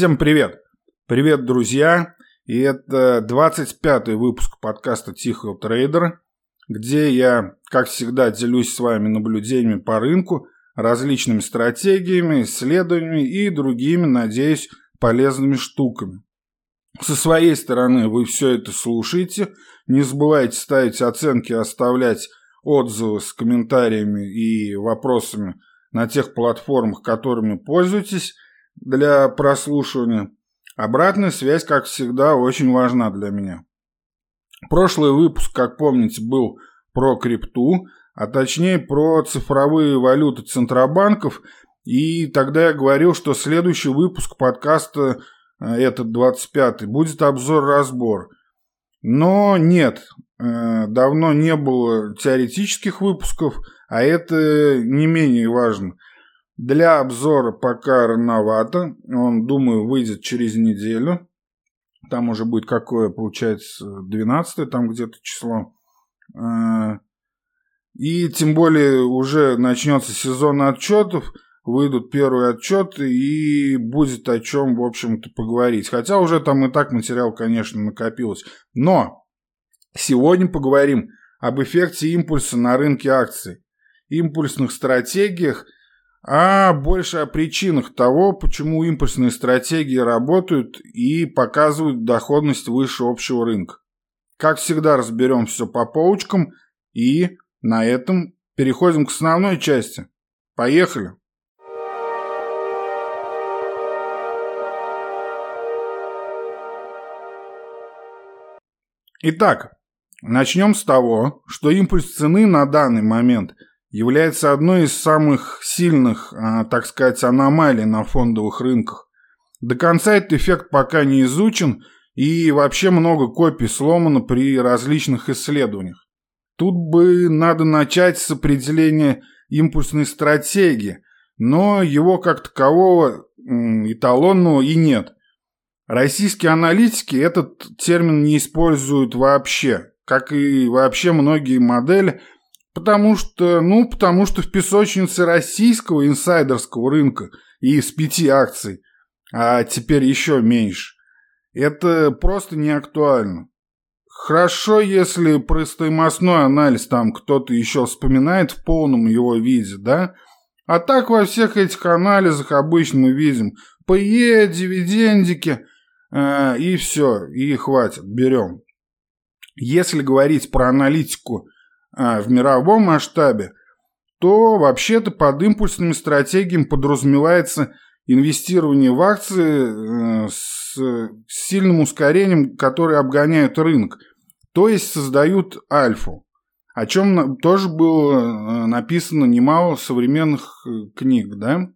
Всем привет! Привет, друзья! И это 25-й выпуск подкаста «Тихого трейдера», где я, как всегда, делюсь с вами наблюдениями по рынку, различными стратегиями, исследованиями и другими, надеюсь, полезными штуками. Со своей стороны вы все это слушаете. Не забывайте ставить оценки, оставлять отзывы с комментариями и вопросами на тех платформах, которыми пользуетесь для прослушивания. Обратная связь, как всегда, очень важна для меня. Прошлый выпуск, как помните, был про крипту, а точнее про цифровые валюты центробанков. И тогда я говорил, что следующий выпуск подкаста, э, этот 25-й, будет обзор-разбор. Но нет, э, давно не было теоретических выпусков, а это не менее важно. Для обзора пока рановато, он, думаю, выйдет через неделю. Там уже будет какое, получается, 12 там где-то число. Э, и тем более уже начнется сезон отчетов, выйдут первые отчеты и будет о чем, в общем-то, поговорить. Хотя уже там и так материал, конечно, накопилось. Но сегодня поговорим об эффекте импульса на рынке акций, импульсных стратегиях, а больше о причинах того, почему импульсные стратегии работают и показывают доходность выше общего рынка. Как всегда, разберем все по полочкам и на этом переходим к основной части. Поехали! Итак, начнем с того, что импульс цены на данный момент является одной из самых сильных, а, так сказать, аномалий на фондовых рынках. До конца этот эффект пока не изучен, и вообще много копий сломано при различных исследованиях. Тут бы надо начать с определения импульсной стратегии, но его как такового эталонного и нет. Российские аналитики этот термин не используют вообще, как и вообще многие модели, потому что, ну, потому что в песочнице российского инсайдерского рынка из пяти акций, а теперь еще меньше, это просто не актуально. Хорошо, если про стоимостной анализ там кто-то еще вспоминает в полном его виде, да? А так во всех этих анализах обычно мы видим ПЕ, дивидендики, э, и все, и хватит, берем. Если говорить про аналитику э, в мировом масштабе, то вообще-то под импульсными стратегиями подразумевается инвестирование в акции э, с сильным ускорением, которые обгоняют рынок – то есть создают альфу, о чем тоже было э, написано немало современных э, книг, да?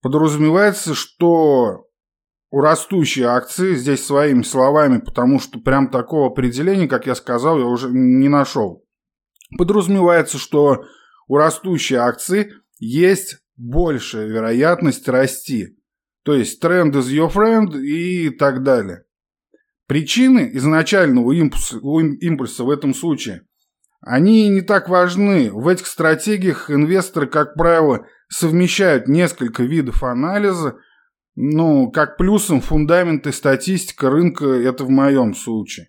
Подразумевается, что у растущей акции, здесь своими словами, потому что прям такого определения, как я сказал, я уже не нашел. Подразумевается, что у растущей акции есть большая вероятность расти. То есть trend is your friend и так далее. Причины изначального импульса, импульса в этом случае, они не так важны. В этих стратегиях инвесторы, как правило, совмещают несколько видов анализа, ну, как плюсом фундамент и статистика рынка, это в моем случае.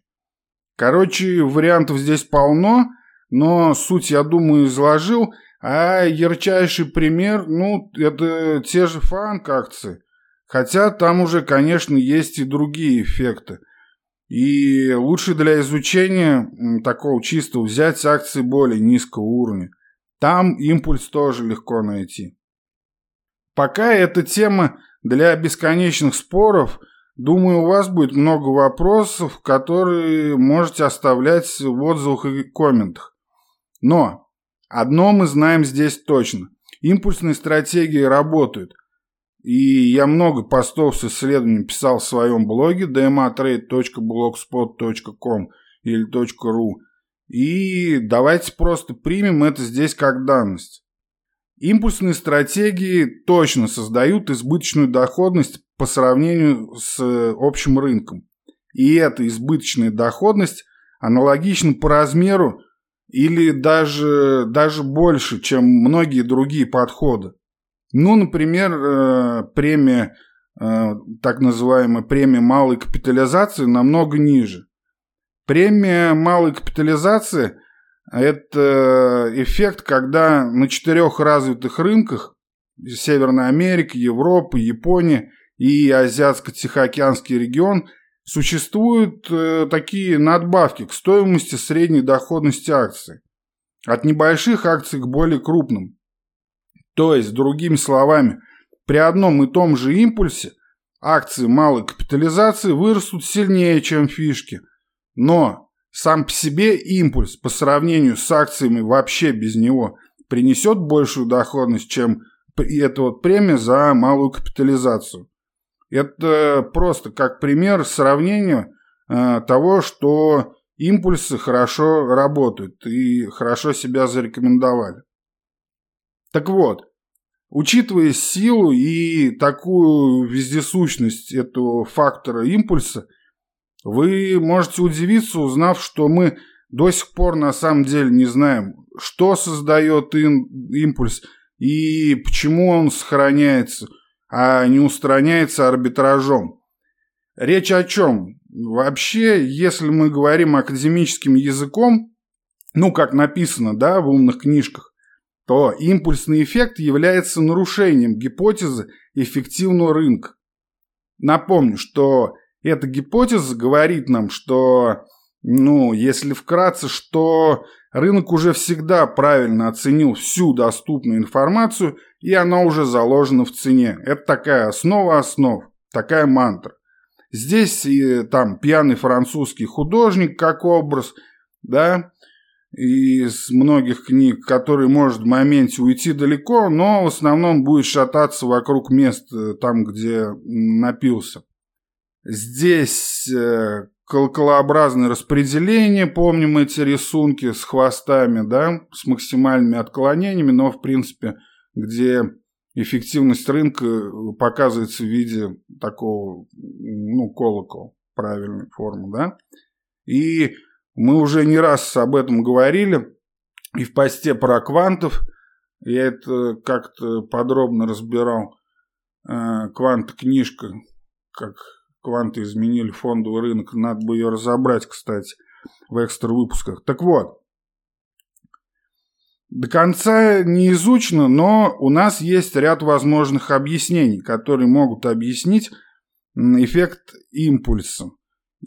Короче, вариантов здесь полно, но суть, я думаю, изложил. А ярчайший пример, ну, это те же фанк-акции. Хотя там уже, конечно, есть и другие эффекты – и лучше для изучения такого чистого взять акции более низкого уровня. Там импульс тоже легко найти. Пока эта тема для бесконечных споров, думаю, у вас будет много вопросов, которые можете оставлять в отзывах и комментах. Но одно мы знаем здесь точно. Импульсные стратегии работают. И я много постов с исследованием писал в своем блоге dmatrade.blogspot.com или .ru. И давайте просто примем это здесь как данность. Импульсные стратегии точно создают избыточную доходность по сравнению с общим рынком. И эта избыточная доходность аналогична по размеру или даже, даже больше, чем многие другие подходы. Ну, например, э, премия э, так называемая премия малой капитализации, намного ниже. Премия малой капитализации – это эффект, когда на четырех развитых рынках – Северная Америка, Европа, Япония и Азиатско-Тихоокеанский регион – существуют э, такие надбавки к стоимости средней доходности акций. От небольших акций к более крупным. То есть, другими словами, при одном и том же импульсе акции малой капитализации вырастут сильнее, чем фишки. Но сам по себе импульс по сравнению с акциями вообще без него принесет большую доходность, чем эта вот премия за малую капитализацию. Это просто как пример сравнения э, того, что импульсы хорошо работают и хорошо себя зарекомендовали. Так вот, учитывая силу и такую вездесущность этого фактора импульса, вы можете удивиться, узнав, что мы до сих пор на самом деле не знаем, что создает импульс и почему он сохраняется – а не устраняется арбитражом. Речь о чем? Вообще, если мы говорим академическим языком, ну, как написано, да, в умных книжках, то импульсный эффект является нарушением гипотезы эффективного рынка. Напомню, что эта гипотеза говорит нам, что, ну, если вкратце, что рынок уже всегда правильно оценил всю доступную информацию – и она уже заложена в цене. Это такая основа основ, такая мантра. Здесь и там пьяный французский художник как образ, да, из многих книг, который может в моменте уйти далеко, но в основном будет шататься вокруг мест э, там, где напился. Здесь э, колоколообразное распределение, помним эти рисунки с хвостами, да, с максимальными отклонениями, но в принципе где эффективность рынка показывается в виде такого, ну, колокола, правильной формы, да. И мы уже не раз об этом говорили, и в посте про квантов я это как-то подробно разбирал. Э, квант-книжка, как кванты изменили фондовый рынок, надо бы ее разобрать, кстати, в экстра выпусках. Так вот, до конца не изучено, но у нас есть ряд возможных объяснений, которые могут объяснить эффект импульса.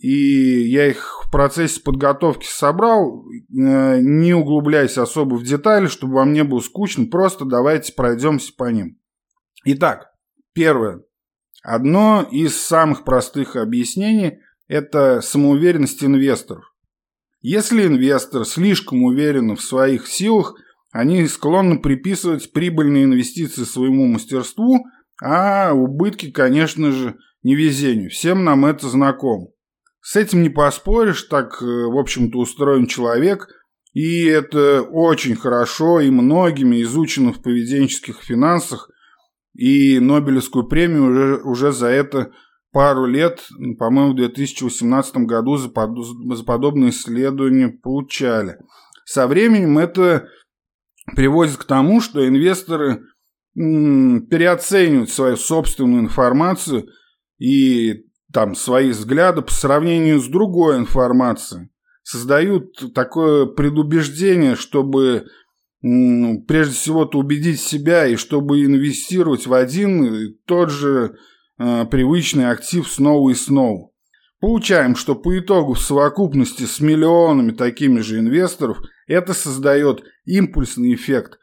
И я их в процессе подготовки собрал, э, не углубляясь особо в детали, чтобы вам не было скучно, просто давайте пройдемся по ним. Итак, первое. Одно из самых простых объяснений – это самоуверенность инвесторов. Если инвестор слишком уверен в своих силах – они склонны приписывать прибыльные инвестиции своему мастерству, а убытки, конечно же, невезению. Всем нам это знакомо. С этим не поспоришь, так, э, в общем-то, устроен человек, и это очень хорошо и многими изучено в поведенческих финансах, и Нобелевскую премию уже, уже за это пару лет, по-моему, в 2018 году за, под, за подобные исследования получали. Со временем это приводит к тому, что инвесторы переоценивают свою собственную информацию и там свои взгляды по сравнению с другой информацией. Создают такое предубеждение, чтобы прежде всего-то убедить себя и чтобы инвестировать в один и тот же э, привычный актив снова и снова. Получаем, что по итогу в совокупности с миллионами такими же инвесторов это создает импульсный эффект,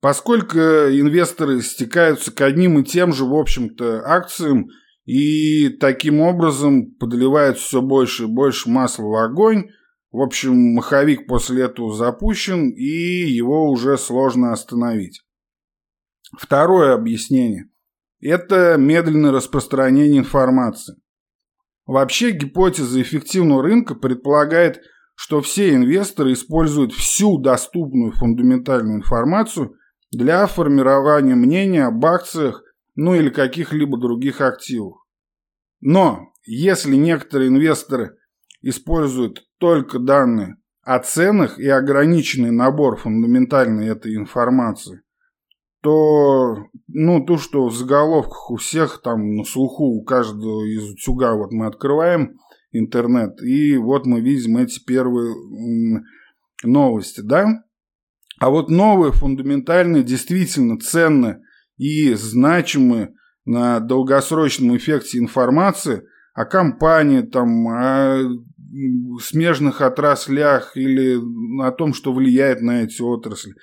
поскольку инвесторы стекаются к одним и тем же, в общем-то, акциям и таким образом подливают все больше и больше масла в огонь. В общем, маховик после этого запущен, и его уже сложно остановить. Второе объяснение – это медленное распространение информации. Вообще гипотеза эффективного рынка предполагает, что все инвесторы используют всю доступную фундаментальную информацию для формирования мнения об акциях, ну или каких-либо других активах. Но если некоторые инвесторы используют только данные о ценах и ограниченный набор фундаментальной этой информации, то, ну, то, что в заголовках у всех там на слуху, у каждого из утюга, вот мы открываем интернет, и вот мы видим эти первые новости, да? А вот новые, фундаментальные, действительно ценные и значимые на долгосрочном эффекте информации о компании, там, о смежных отраслях или о том, что влияет на эти отрасли.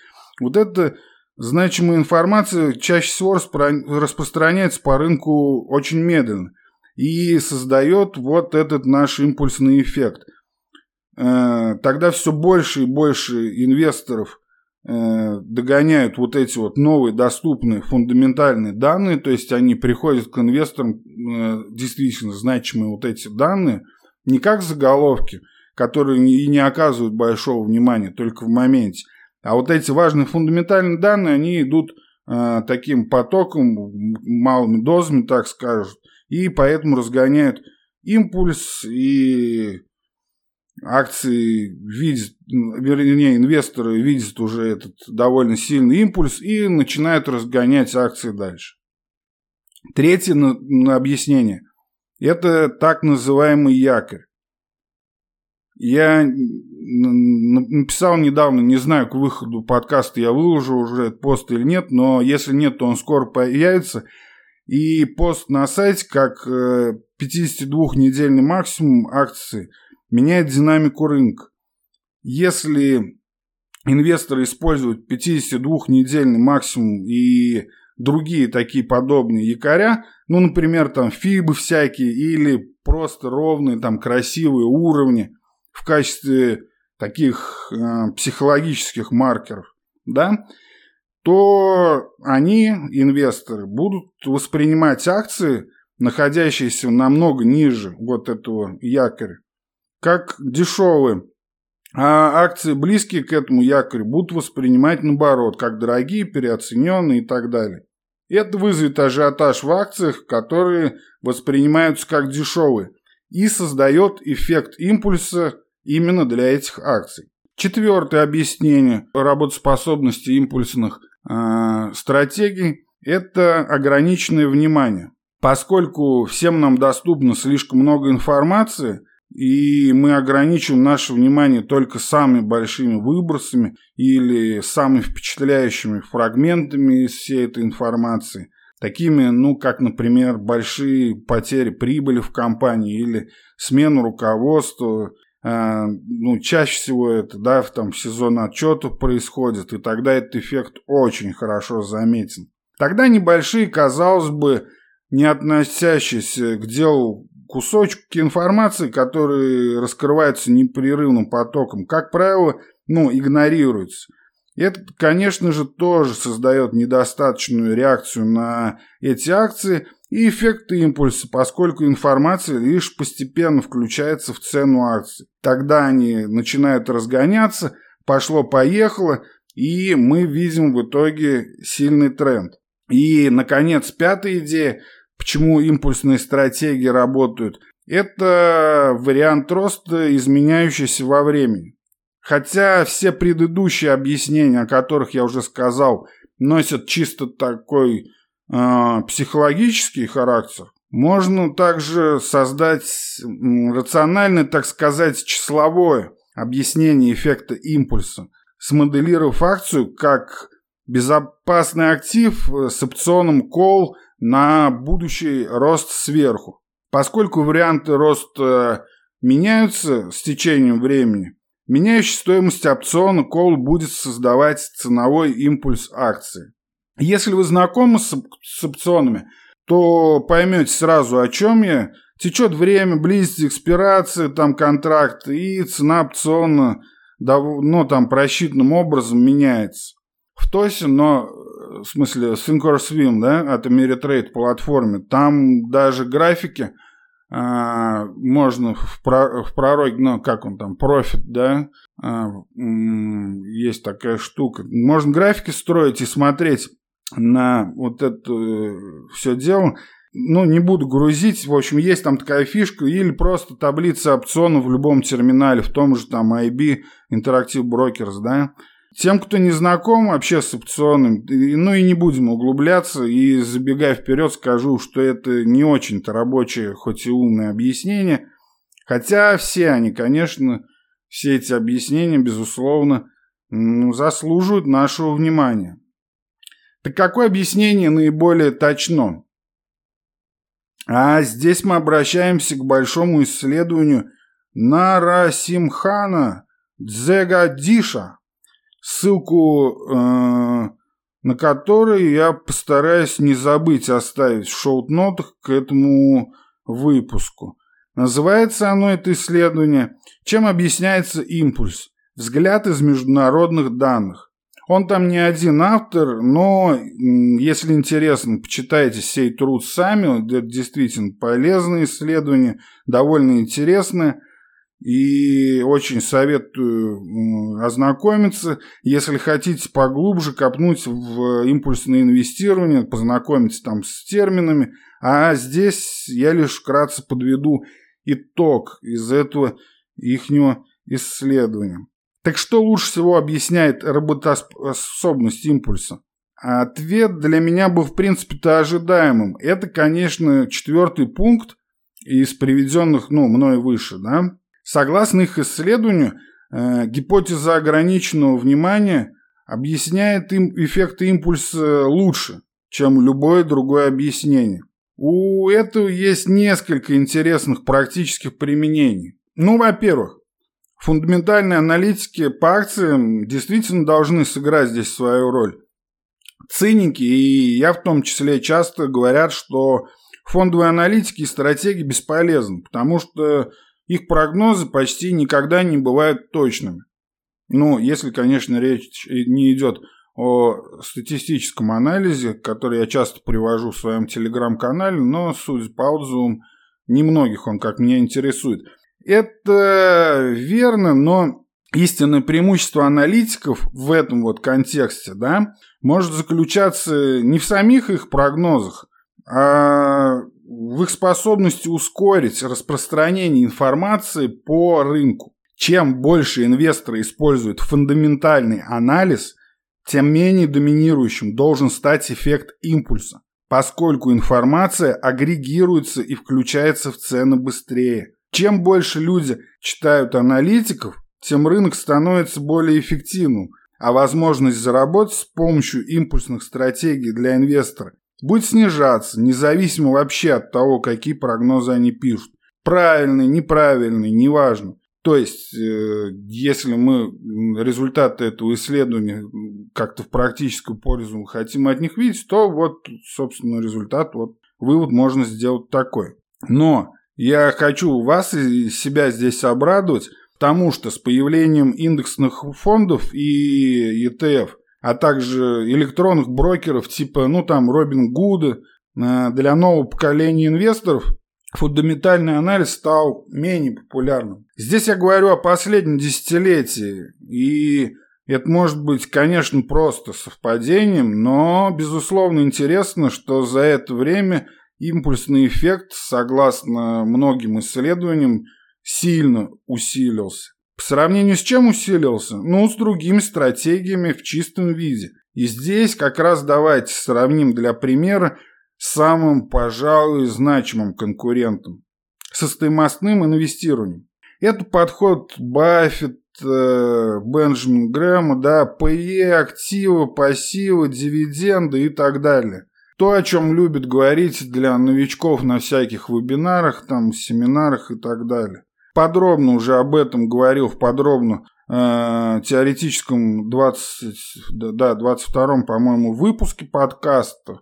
Вот это значимая информация чаще всего распространяется по рынку очень медленно и создает вот этот наш импульсный эффект. Э, тогда все больше и больше инвесторов догоняют вот эти вот новые доступные фундаментальные данные, то есть они приходят к инвесторам э, действительно значимые вот эти данные, не как заголовки, которые и не оказывают большого внимания только в моменте, а вот эти важные фундаментальные данные, они идут э, таким потоком, малыми дозами, так скажут, и поэтому разгоняют импульс, и акции видят, вернее, инвесторы видят уже этот довольно сильный импульс и начинают разгонять акции дальше. Третье на, на объяснение – это так называемый якорь. Я написал недавно, не знаю, к выходу подкаста я выложу уже этот пост или нет, но если нет, то он скоро появится. И пост на сайте, как 52-недельный э, максимум акции, меняет динамику рынка. Если инвесторы используют 52-недельный максимум и другие такие подобные якоря, ну, например, там фибы всякие или просто ровные там красивые уровни – в качестве таких э, психологических маркеров, да, то они, инвесторы, будут воспринимать акции, находящиеся намного ниже вот этого якоря, как дешевые. А акции, близкие к этому якорю, будут воспринимать наоборот, как дорогие, переоцененные и так далее. Это вызовет ажиотаж в акциях, которые воспринимаются как дешевые, и создает эффект импульса именно для этих акций. Четвертое объяснение работоспособности импульсных э, стратегий – это ограниченное внимание. Поскольку всем нам доступно слишком много информации, и мы ограничиваем наше внимание только самыми большими выбросами или самыми впечатляющими фрагментами из всей этой информации, такими, ну, как, например, большие потери прибыли в компании или смену руководства а, ну, чаще всего это, да, в там сезон отчетов происходит, и тогда этот эффект очень хорошо заметен. Тогда небольшие, казалось бы, не относящиеся к делу кусочки информации, которые раскрываются непрерывным потоком, как правило, ну, игнорируются. Это, конечно же, тоже создает недостаточную реакцию на эти акции – и эффект импульса, поскольку информация лишь постепенно включается в цену акций. Тогда они начинают разгоняться, пошло-поехало, и мы видим в итоге сильный тренд. И, наконец, пятая идея, почему импульсные стратегии работают, это вариант роста, изменяющийся во времени. Хотя все предыдущие объяснения, о которых я уже сказал, носят чисто такой э, психологический характер, можно также создать рациональное, так сказать, числовое объяснение эффекта импульса, смоделировав акцию как безопасный актив с опционом call на будущий рост сверху. Поскольку варианты роста меняются с течением времени, меняющая стоимость опциона call будет создавать ценовой импульс акции. Если вы знакомы с, с опционами, то поймете сразу, о чем я. Течет время, близится экспирация, там контракт, и цена опциона ну, там, просчитанным образом меняется. В ТОСе, но, в смысле, Thinkorswim, да, от Ameritrade платформе, там даже графики а, можно в, про, в пророге, ну, как он там, профит, да, а, есть такая штука. Можно графики строить и смотреть, на вот это э, все дело. Ну, не буду грузить. В общем, есть там такая фишка. Или просто таблица опционов в любом терминале, в том же там IB, Interactive Brokers, да. Тем, кто не знаком вообще с опционным, ну и не будем углубляться, и забегая вперед, скажу, что это не очень-то рабочее, хоть и умное объяснение. Хотя все они, конечно, все эти объяснения, безусловно, заслуживают нашего внимания. Так какое объяснение наиболее точно? А здесь мы обращаемся к большому исследованию Нарасимхана Дзегадиша, ссылку э, на который я постараюсь не забыть оставить в шоу-нотах к этому выпуску. Называется оно, это исследование «Чем объясняется импульс? Взгляд из международных данных». Он там не один автор, но если интересно, почитайте сей труд сами. Это действительно полезное исследование, довольно интересное. И очень советую ознакомиться. Если хотите поглубже копнуть в импульсное инвестирование, познакомиться там с терминами. А здесь я лишь вкратце подведу итог из этого ихнего исследования. Так что лучше всего объясняет работоспособность импульса? Ответ для меня был в принципе-то ожидаемым. Это, конечно, четвертый пункт из приведенных, ну, мной выше, да. Согласно их исследованию, э, гипотеза ограниченного внимания объясняет им эффекты импульса лучше, чем любое другое объяснение. У этого есть несколько интересных практических применений. Ну, во-первых, Фундаментальные аналитики по акциям действительно должны сыграть здесь свою роль. Циники, и я в том числе, часто говорят, что фондовые аналитики и стратегии бесполезны, потому что их прогнозы почти никогда не бывают точными. Ну, если, конечно, речь не идет о статистическом анализе, который я часто привожу в своем телеграм-канале, но, судя по отзывам, немногих он, как меня, интересует. Это верно, но истинное преимущество аналитиков в этом вот контексте, да, может заключаться не в самих их прогнозах, а в их способности ускорить распространение информации по рынку. Чем больше инвесторы используют фундаментальный анализ, тем менее доминирующим должен стать эффект импульса, поскольку информация агрегируется и включается в цены быстрее. Чем больше люди читают аналитиков, тем рынок становится более эффективным, а возможность заработать с помощью импульсных стратегий для инвестора будет снижаться, независимо вообще от того, какие прогнозы они пишут. Правильные, неправильные, неважно. То есть, э, если мы результаты этого исследования как-то в практическую пользу хотим от них видеть, то вот, собственно, результат, вот вывод можно сделать такой. Но я хочу вас и себя здесь обрадовать, потому что с появлением индексных фондов и ETF, а также электронных брокеров типа, ну там, Робин Гуда, э, для нового поколения инвесторов фундаментальный анализ стал менее популярным. Здесь я говорю о последнем десятилетии, и это может быть, конечно, просто совпадением, но, безусловно, интересно, что за это время импульсный эффект, согласно многим исследованиям, сильно усилился. По сравнению с чем усилился? Ну, с другими стратегиями в чистом виде. И здесь как раз давайте сравним для примера самым, пожалуй, значимым конкурентом – со стоимостным инвестированием. Это подход Баффет, э, Бенджамин Грэма, да, ПЕ, активы, пассивы, дивиденды и так далее. То, о чем любят говорить для новичков на всяких вебинарах, там, семинарах и так далее. Подробно уже об этом говорил в подробно э, теоретическом 20, да, 22 по-моему, выпуске подкаста,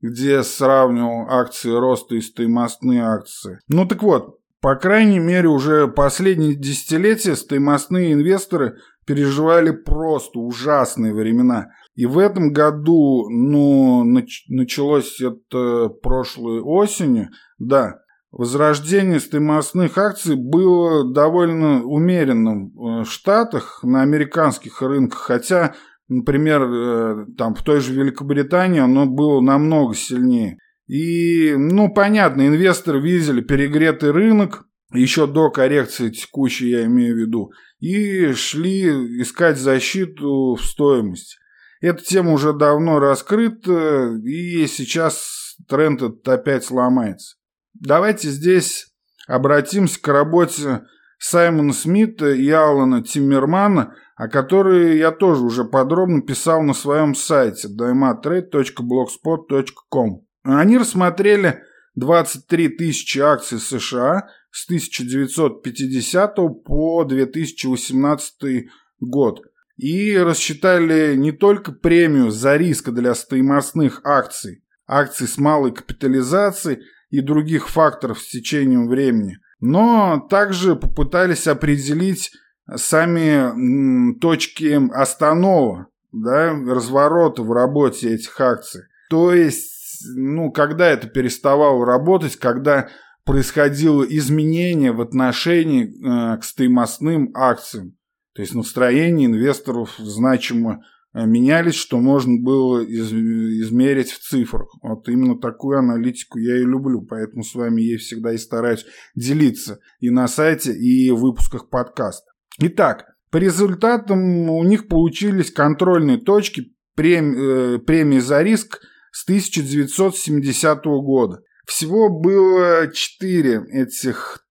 где сравнивал акции роста и стоимостные акции. Ну так вот, по крайней мере, уже последние десятилетия стоимостные инвесторы переживали просто ужасные времена. И в этом году, ну, нач- началось это прошлой осенью, да, возрождение стоимостных акций было довольно умеренным э, в Штатах, на американских рынках, хотя, например, э, там в той же Великобритании оно было намного сильнее. И, ну, понятно, инвесторы видели перегретый рынок, еще до коррекции текущей, я имею в виду, и шли искать защиту в стоимости. Эта тема уже давно раскрыта, и сейчас тренд этот опять сломается. Давайте здесь обратимся к работе Саймона Смита и Алана Тиммермана, о которой я тоже уже подробно писал на своем сайте daimatrade.blogspot.com. Они рассмотрели 23 тысячи акций США с 1950 по 2018 год и рассчитали не только премию за риск для стоимостных акций, акций с малой капитализацией и других факторов с течением времени, но также попытались определить сами точки останова, да, разворота в работе этих акций. То есть, ну, когда это переставало работать, когда происходило изменение в отношении э, к стоимостным акциям. То есть настроение инвесторов значимо менялись, что можно было из, измерить в цифрах. Вот именно такую аналитику я и люблю, поэтому с вами я всегда и стараюсь делиться и на сайте, и в выпусках подкаста. Итак, по результатам у них получились контрольные точки премии, э, премии за риск с 1970 года. Всего было четыре этих,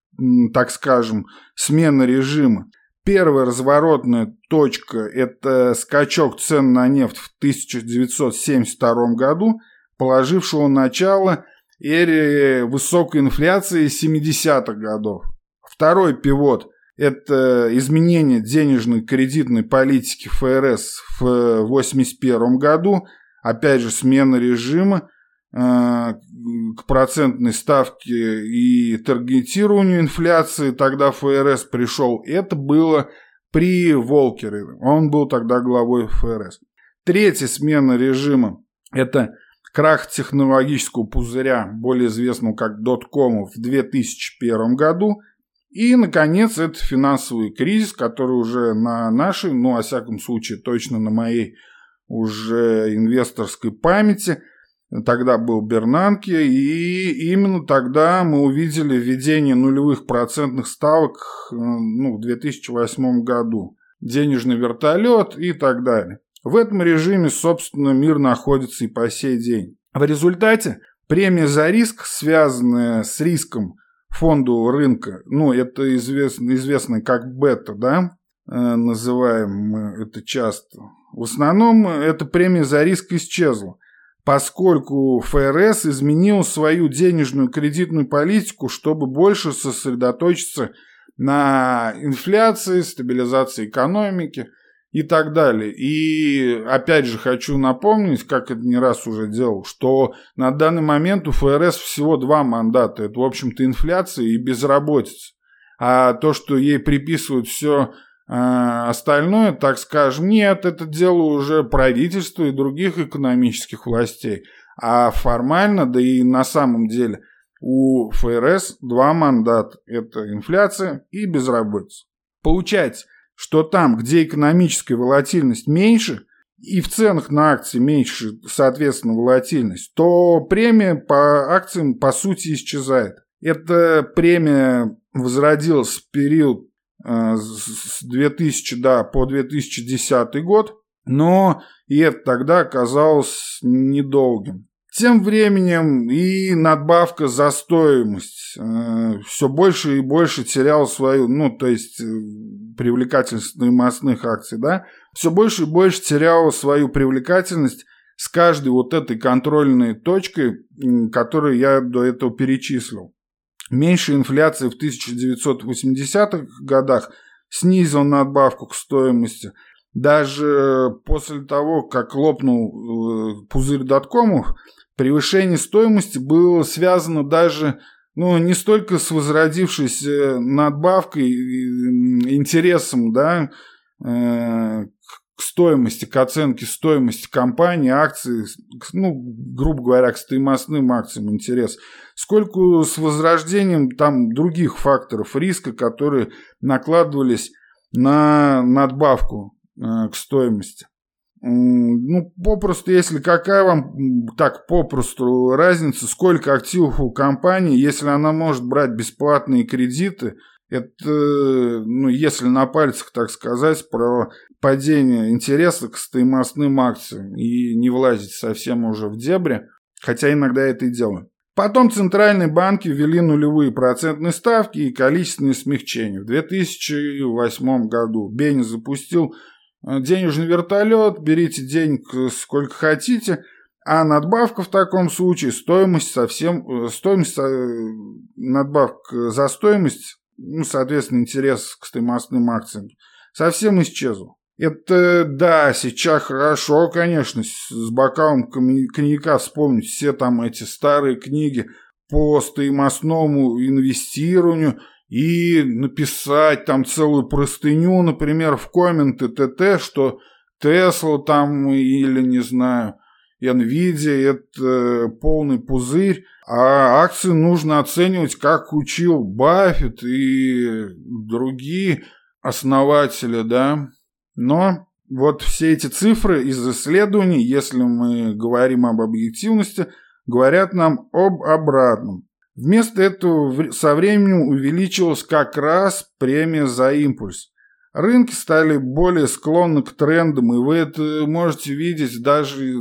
так скажем, смены режима. Первая разворотная точка – это скачок цен на нефть в 1972 году, положившего начало эре высокой инфляции 70-х годов. Второй пивот – это изменение денежной кредитной политики ФРС в 1981 году, опять же смена режима, Э, к процентной ставке и таргетированию инфляции, тогда ФРС пришел, это было при Волкере. Он был тогда главой ФРС. Третья смена режима – это крах технологического пузыря, более известного как доткому, в 2001 году. И, наконец, это финансовый кризис, который уже на нашей, ну, во всяком случае, точно на моей уже инвесторской памяти – Тогда был Бернанке, и именно тогда мы увидели введение нулевых процентных ставок э, ну, в 2008 году. Денежный вертолет и так далее. В этом режиме, собственно, мир находится и по сей день. В результате премия за риск, связанная с риском фондового рынка, ну, это известно, известно как бета, да, э, называем мы это часто. В основном эта премия за риск исчезла поскольку ФРС изменил свою денежную кредитную политику, чтобы больше сосредоточиться на инфляции, стабилизации экономики и так далее. И опять же хочу напомнить, как это не раз уже делал, что на данный момент у ФРС всего два мандата. Это, в общем-то, инфляция и безработица. А то, что ей приписывают все а остальное, так скажем, нет, это дело уже правительства и других экономических властей. А формально, да и на самом деле, у ФРС два мандата. Это инфляция и безработица. Получается, что там, где экономическая волатильность меньше, и в ценах на акции меньше, соответственно, волатильность, то премия по акциям, по сути, исчезает. Эта премия возродилась в период с 2000 да, по 2010 год, но и это тогда оказалось недолгим. Тем временем и надбавка за стоимость э, все больше и больше теряла свою, ну, то есть э, привлекательность стоимостных акций, да, все больше и больше теряла свою привлекательность с каждой вот этой контрольной точкой, которую я до этого перечислил. Меньше инфляции в 1980-х годах снизил надбавку к стоимости. Даже после того, как лопнул э, пузырь доткомов, превышение стоимости было связано даже ну, не столько с возродившейся надбавкой, интересом да, э, к стоимости, к оценке стоимости компании, акций, ну, грубо говоря, к стоимостным акциям интерес, сколько с возрождением там других факторов риска, которые накладывались на надбавку э, к стоимости. ну, попросту, если какая вам, так, попросту разница, сколько активов у компании, если она может брать бесплатные кредиты, это, ну, если на пальцах, так сказать, про падение интереса к стоимостным акциям и не влазить совсем уже в дебри, хотя иногда это и делаю. Потом центральные банки ввели нулевые процентные ставки и количественные смягчения. В 2008 году Бенни запустил э, денежный вертолет, берите денег сколько хотите, а надбавка в таком случае, стоимость совсем, э, стоимость, э, надбавка за стоимость, ну, соответственно, интерес к стоимостным акциям, совсем исчезла. Это, да, сейчас хорошо, конечно, с бокалом коньяка вспомнить все там эти старые книги по стоимостному инвестированию и написать там целую простыню, например, в комменты ТТ, что Тесла там или, не знаю, Nvidia это полный пузырь, а акции нужно оценивать, как учил Баффет и другие основатели, да, но вот все эти цифры из исследований, если мы говорим об объективности, говорят нам об обратном. Вместо этого со временем увеличилась как раз премия за импульс. Рынки стали более склонны к трендам, и вы это можете видеть даже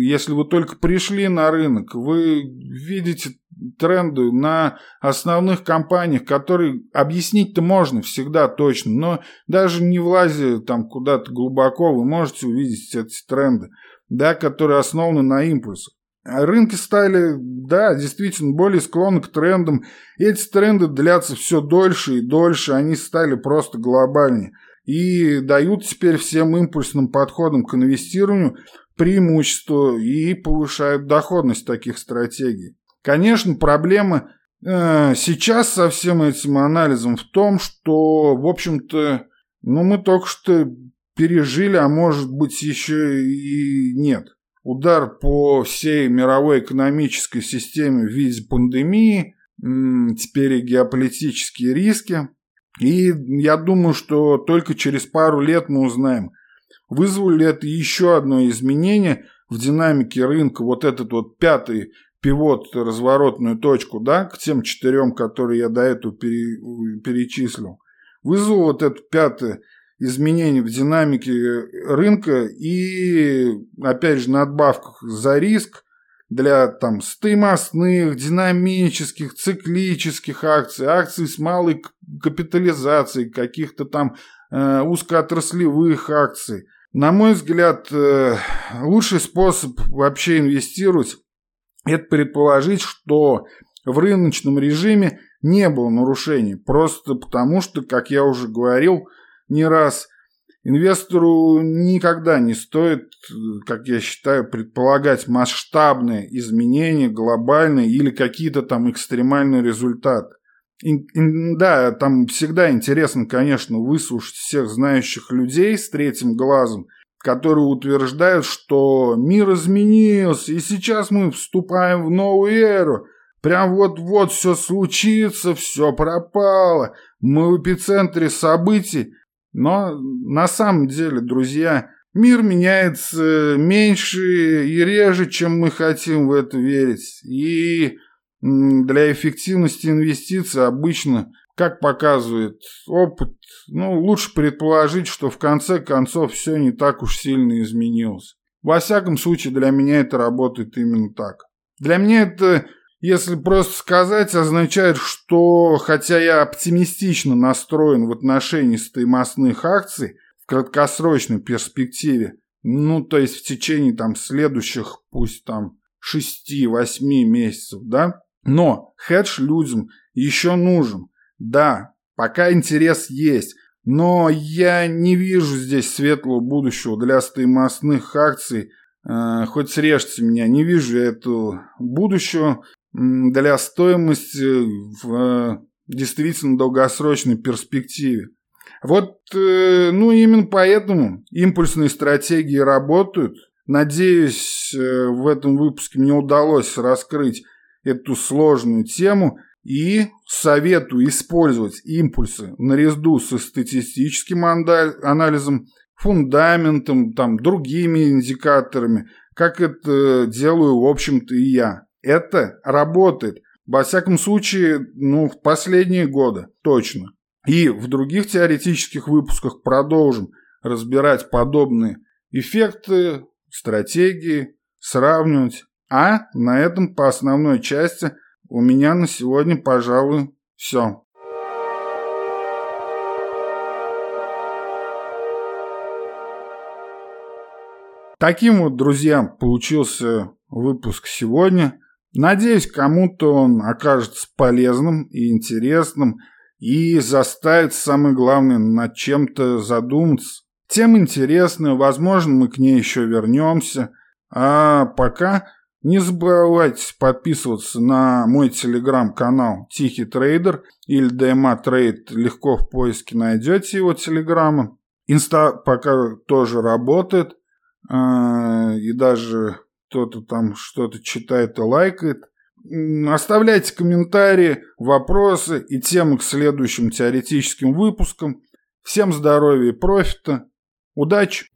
если вы только пришли на рынок. Вы видите тренды на основных компаниях, которые объяснить-то можно всегда точно, но даже не влазя там куда-то глубоко, вы можете увидеть эти тренды, да, которые основаны на импульсах. Рынки стали, да, действительно более склонны к трендам. Эти тренды длятся все дольше и дольше, они стали просто глобальнее. И дают теперь всем импульсным подходам к инвестированию преимущество и повышают доходность таких стратегий. Конечно, проблема э, сейчас со всем этим анализом в том, что, в общем-то, ну, мы только что пережили, а может быть еще и нет. Удар по всей мировой экономической системе в виде пандемии, теперь и геополитические риски. И я думаю, что только через пару лет мы узнаем, вызвало ли это еще одно изменение в динамике рынка, вот этот вот пятый пивот, разворотную точку, да, к тем четырем, которые я до этого пере, перечислил, вызвал вот это пятое изменение в динамике рынка и, опять же, надбавках за риск для там стоимостных, динамических, циклических акций, акций с малой капитализацией, каких-то там э, узкоотраслевых акций. На мой взгляд, э, лучший способ вообще инвестировать это предположить, что в рыночном режиме не было нарушений, просто потому что, как я уже говорил не раз, инвестору никогда не стоит, как я считаю, предполагать масштабные изменения, глобальные или какие-то там экстремальные результаты. И, и, да, там всегда интересно, конечно, выслушать всех знающих людей с третьим глазом, которые утверждают, что мир изменился, и сейчас мы вступаем в новую эру. Прям вот-вот все случится, все пропало, мы в эпицентре событий. Но на самом деле, друзья, мир меняется меньше и реже, чем мы хотим в это верить. И для эффективности инвестиций обычно – как показывает опыт, ну, лучше предположить, что в конце концов все не так уж сильно изменилось. Во всяком случае, для меня это работает именно так. Для меня это, если просто сказать, означает, что хотя я оптимистично настроен в отношении стоимостных акций в краткосрочной перспективе, ну, то есть в течение там следующих, пусть там 6-8 месяцев, да, но хедж людям еще нужен. Да, пока интерес есть, но я не вижу здесь светлого будущего для стоимостных акций. Э, хоть срежьте меня, не вижу этого будущего для стоимости в э, действительно долгосрочной перспективе. Вот, э, ну, именно поэтому импульсные стратегии работают. Надеюсь, э, в этом выпуске мне удалось раскрыть эту сложную тему – и советую использовать импульсы наряду со статистическим анализом фундаментом, там, другими индикаторами, как это делаю, в общем-то, и я. Это работает. Во всяком случае, ну, в последние годы, точно. И в других теоретических выпусках продолжим разбирать подобные эффекты, стратегии, сравнивать. А на этом по основной части у меня на сегодня, пожалуй, все. Таким вот, друзья, получился выпуск сегодня. Надеюсь, кому-то он окажется полезным и интересным и заставит, самое главное, над чем-то задуматься. Тем интересно, возможно, мы к ней еще вернемся. А пока не забывайте подписываться на мой телеграм-канал Тихий Трейдер или DMA Trade. Легко в поиске найдете его в телеграме. Инста пока тоже работает. А, и даже кто-то там что-то читает и лайкает. Оставляйте комментарии, вопросы и темы к следующим теоретическим выпускам. Всем здоровья и профита. Удачи!